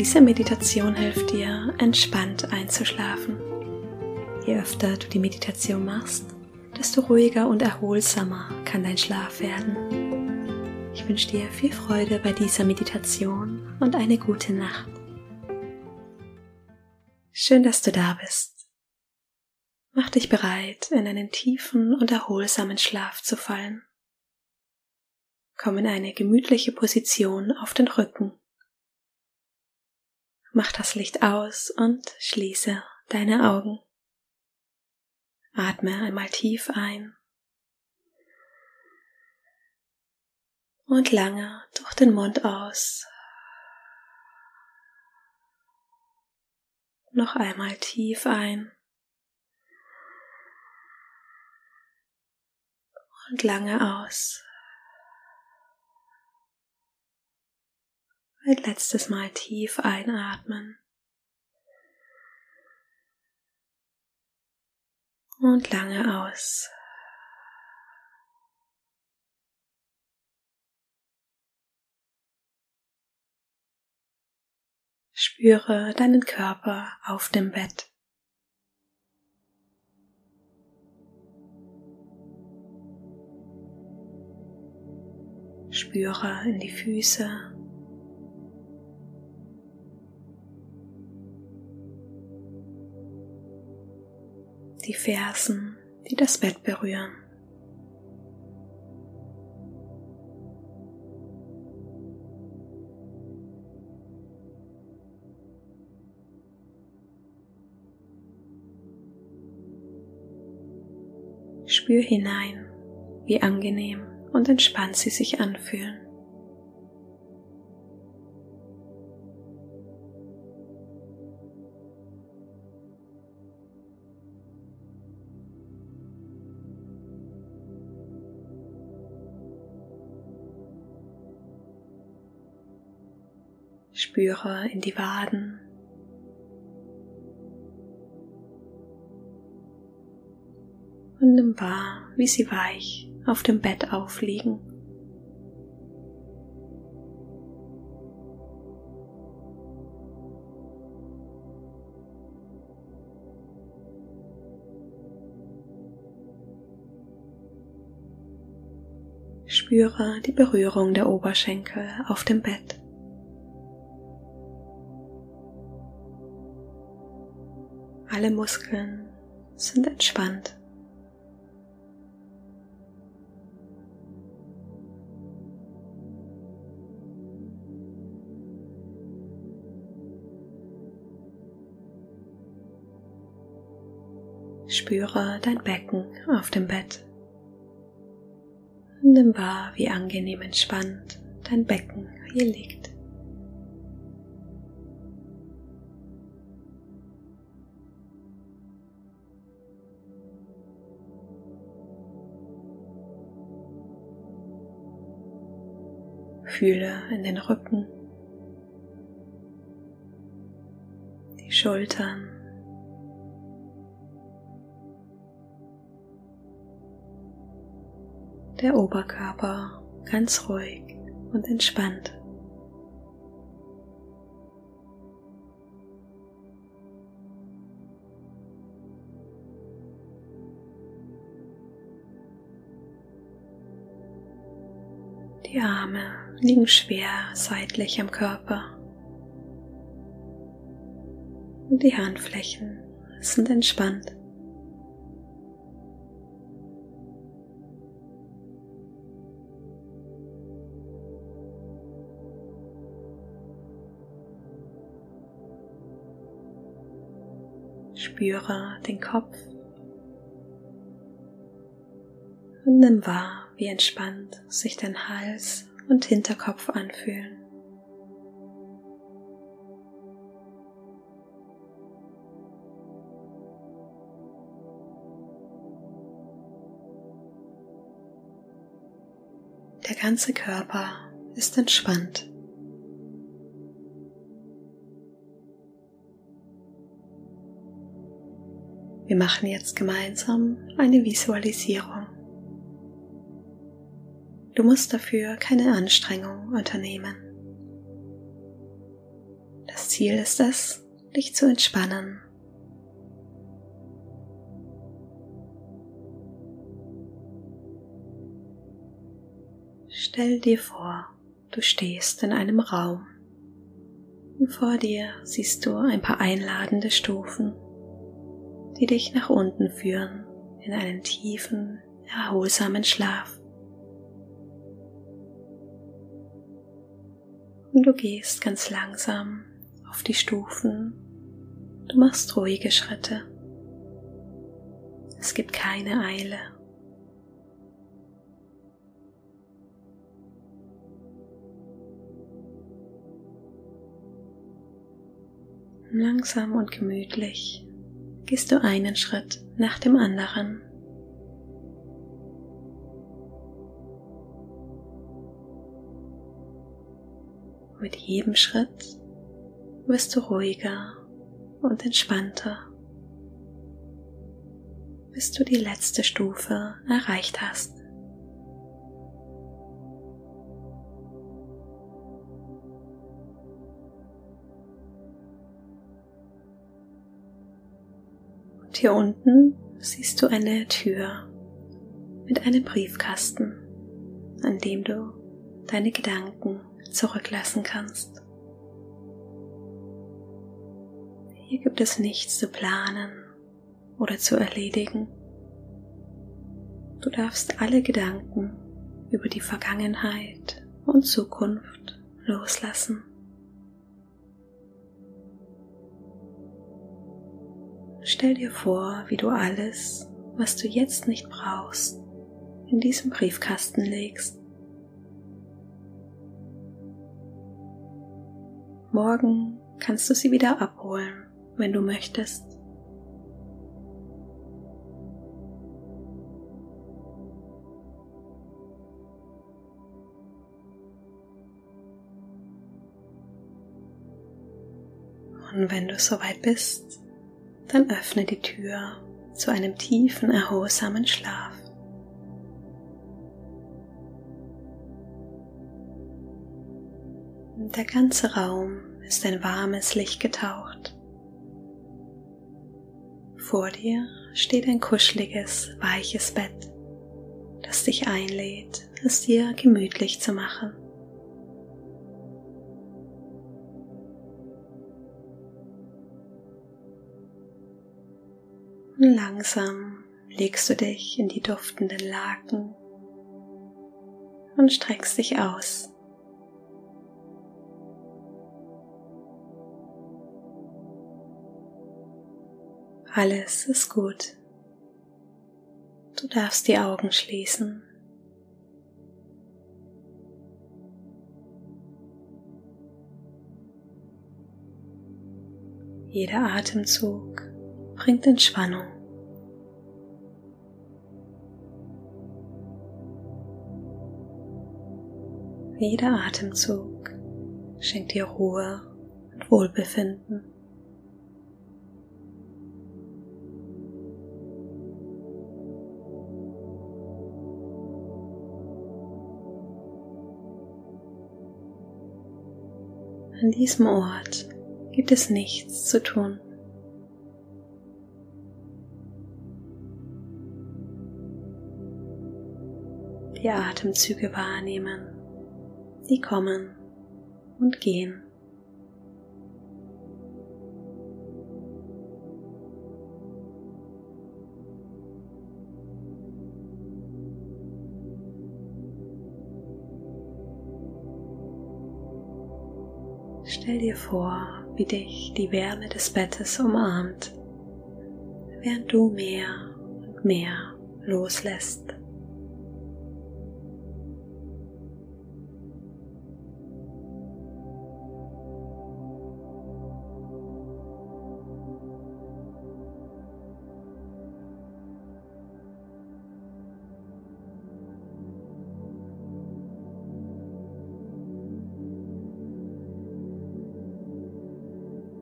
Diese Meditation hilft dir, entspannt einzuschlafen. Je öfter du die Meditation machst, desto ruhiger und erholsamer kann dein Schlaf werden. Ich wünsche dir viel Freude bei dieser Meditation und eine gute Nacht. Schön, dass du da bist. Mach dich bereit, in einen tiefen und erholsamen Schlaf zu fallen. Komm in eine gemütliche Position auf den Rücken. Mach das Licht aus und schließe deine Augen. Atme einmal tief ein und lange durch den Mund aus. Noch einmal tief ein und lange aus. Ein letztes Mal tief einatmen. Und lange aus. Spüre deinen Körper auf dem Bett. Spüre in die Füße. Die Fersen, die das Bett berühren. Spür hinein, wie angenehm und entspannt sie sich anfühlen. Spüre in die Waden. Und nimm wahr, wie sie weich auf dem Bett aufliegen. Spüre die Berührung der Oberschenkel auf dem Bett. Alle Muskeln sind entspannt. Spüre dein Becken auf dem Bett. Nimm wahr, wie angenehm entspannt dein Becken hier liegt. Fühle in den Rücken, die Schultern, der Oberkörper ganz ruhig und entspannt. Die Arme liegen schwer seitlich am Körper. Und die Handflächen sind entspannt. Spüre den Kopf und nimm wahr, wie entspannt sich dein Hals und Hinterkopf anfühlen. Der ganze Körper ist entspannt. Wir machen jetzt gemeinsam eine Visualisierung. Du musst dafür keine Anstrengung unternehmen. Das Ziel ist es, dich zu entspannen. Stell dir vor, du stehst in einem Raum und vor dir siehst du ein paar einladende Stufen die dich nach unten führen in einen tiefen, erholsamen Schlaf. Und du gehst ganz langsam auf die Stufen. Du machst ruhige Schritte. Es gibt keine Eile. Langsam und gemütlich gehst du einen Schritt nach dem anderen. Mit jedem Schritt wirst du ruhiger und entspannter, bis du die letzte Stufe erreicht hast. hier unten siehst du eine Tür mit einem Briefkasten, an dem du deine Gedanken zurücklassen kannst. Hier gibt es nichts zu planen oder zu erledigen. Du darfst alle Gedanken über die Vergangenheit und Zukunft loslassen. Stell dir vor, wie du alles, was du jetzt nicht brauchst, in diesem Briefkasten legst. Morgen kannst du sie wieder abholen, wenn du möchtest. Und wenn du soweit bist, dann öffne die Tür zu einem tiefen, erholsamen Schlaf. Der ganze Raum ist in warmes Licht getaucht. Vor dir steht ein kuscheliges, weiches Bett, das dich einlädt, es dir gemütlich zu machen. Langsam legst du dich in die duftenden Laken und streckst dich aus. Alles ist gut. Du darfst die Augen schließen. Jeder Atemzug bringt Entspannung. Jeder Atemzug schenkt dir Ruhe und Wohlbefinden. An diesem Ort gibt es nichts zu tun. die Atemzüge wahrnehmen, die kommen und gehen. Stell dir vor, wie dich die Wärme des Bettes umarmt, während du mehr und mehr loslässt.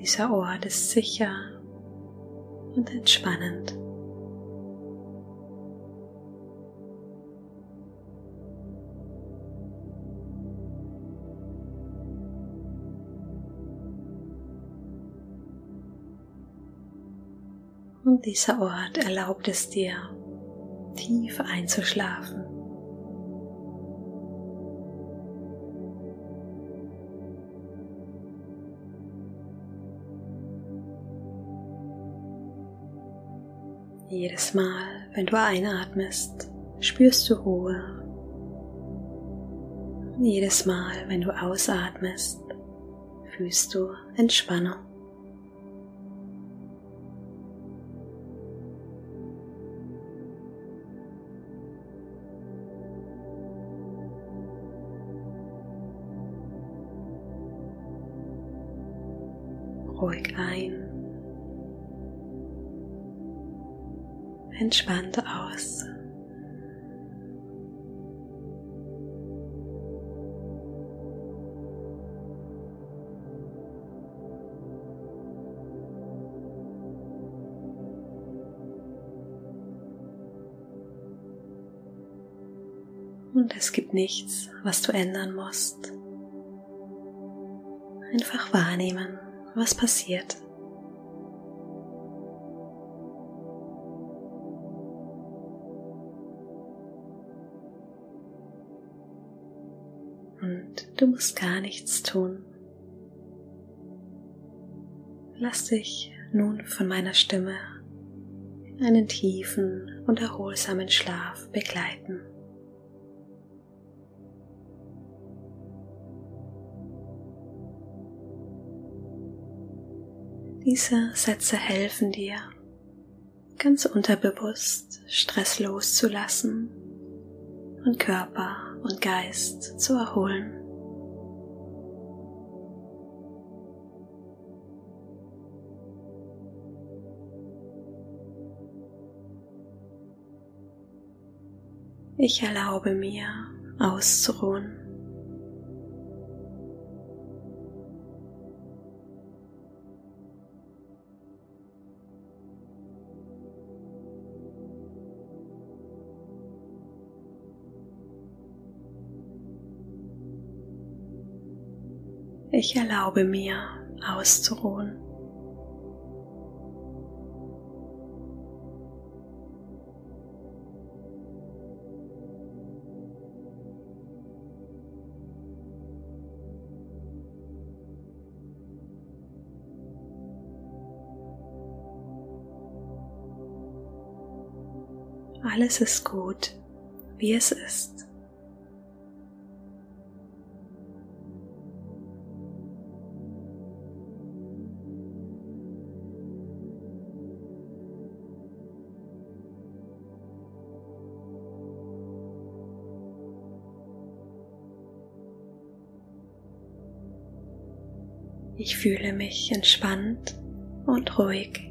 Dieser Ort ist sicher und entspannend. Und dieser Ort erlaubt es dir, tief einzuschlafen. Jedes Mal, wenn du einatmest, spürst du Ruhe. Jedes Mal, wenn du ausatmest, fühlst du Entspannung. ruhig ein, entspannt aus. Und es gibt nichts, was du ändern musst. Einfach wahrnehmen was passiert. Und du musst gar nichts tun. Lass dich nun von meiner Stimme in einen tiefen und erholsamen Schlaf begleiten. Diese Sätze helfen dir, ganz unterbewusst Stress loszulassen und Körper und Geist zu erholen. Ich erlaube mir auszuruhen. Ich erlaube mir auszuruhen. Alles ist gut, wie es ist. Ich fühle mich entspannt und ruhig.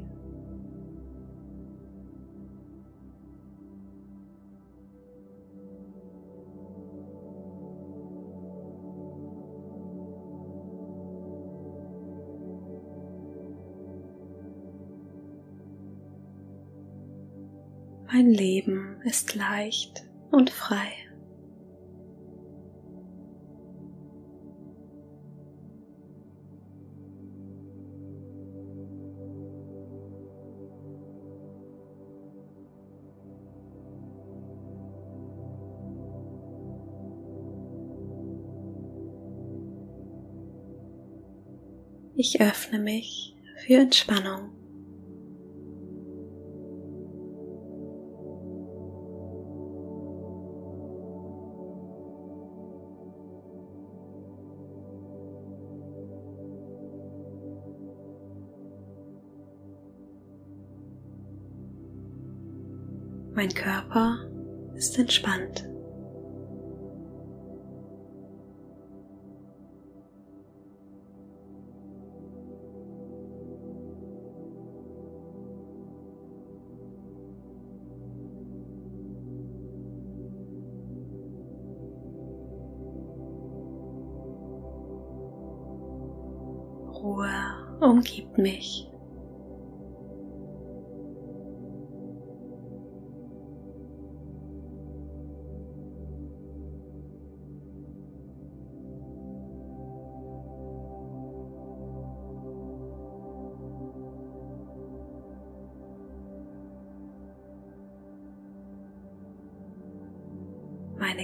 Leben ist leicht und frei. Ich öffne mich für Entspannung. Mein Körper ist entspannt. Ruhe umgibt mich.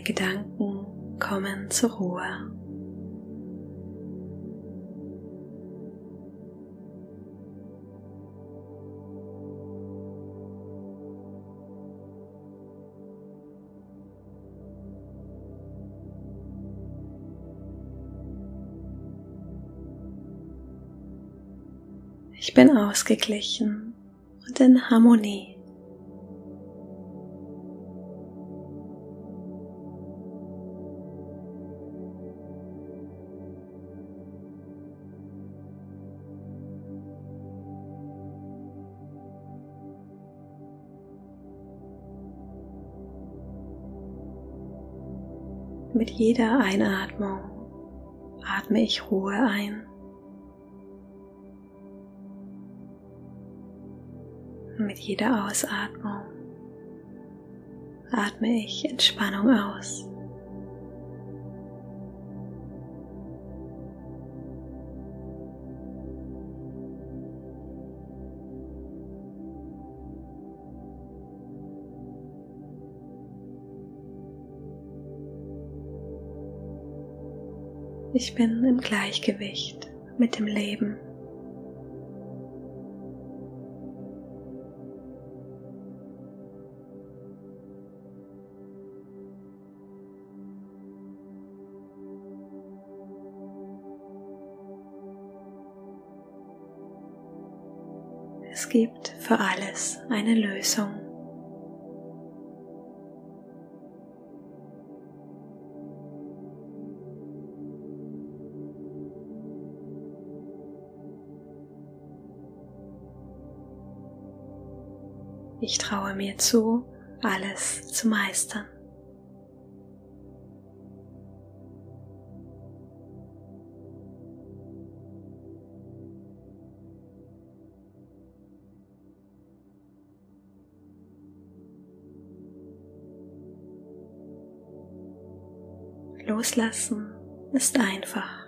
Gedanken kommen zur Ruhe. Ich bin ausgeglichen und in Harmonie. Mit jeder Einatmung atme ich Ruhe ein. Mit jeder Ausatmung atme ich Entspannung aus. Ich bin im Gleichgewicht mit dem Leben. Es gibt für alles eine Lösung. Ich traue mir zu, alles zu meistern. Loslassen ist einfach.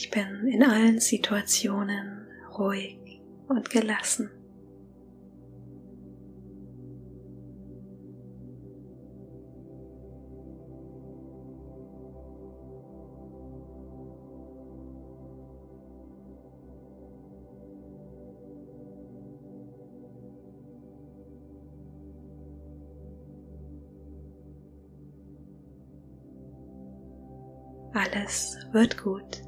Ich bin in allen Situationen ruhig und gelassen. Alles wird gut.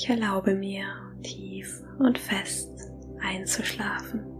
Ich erlaube mir tief und fest einzuschlafen.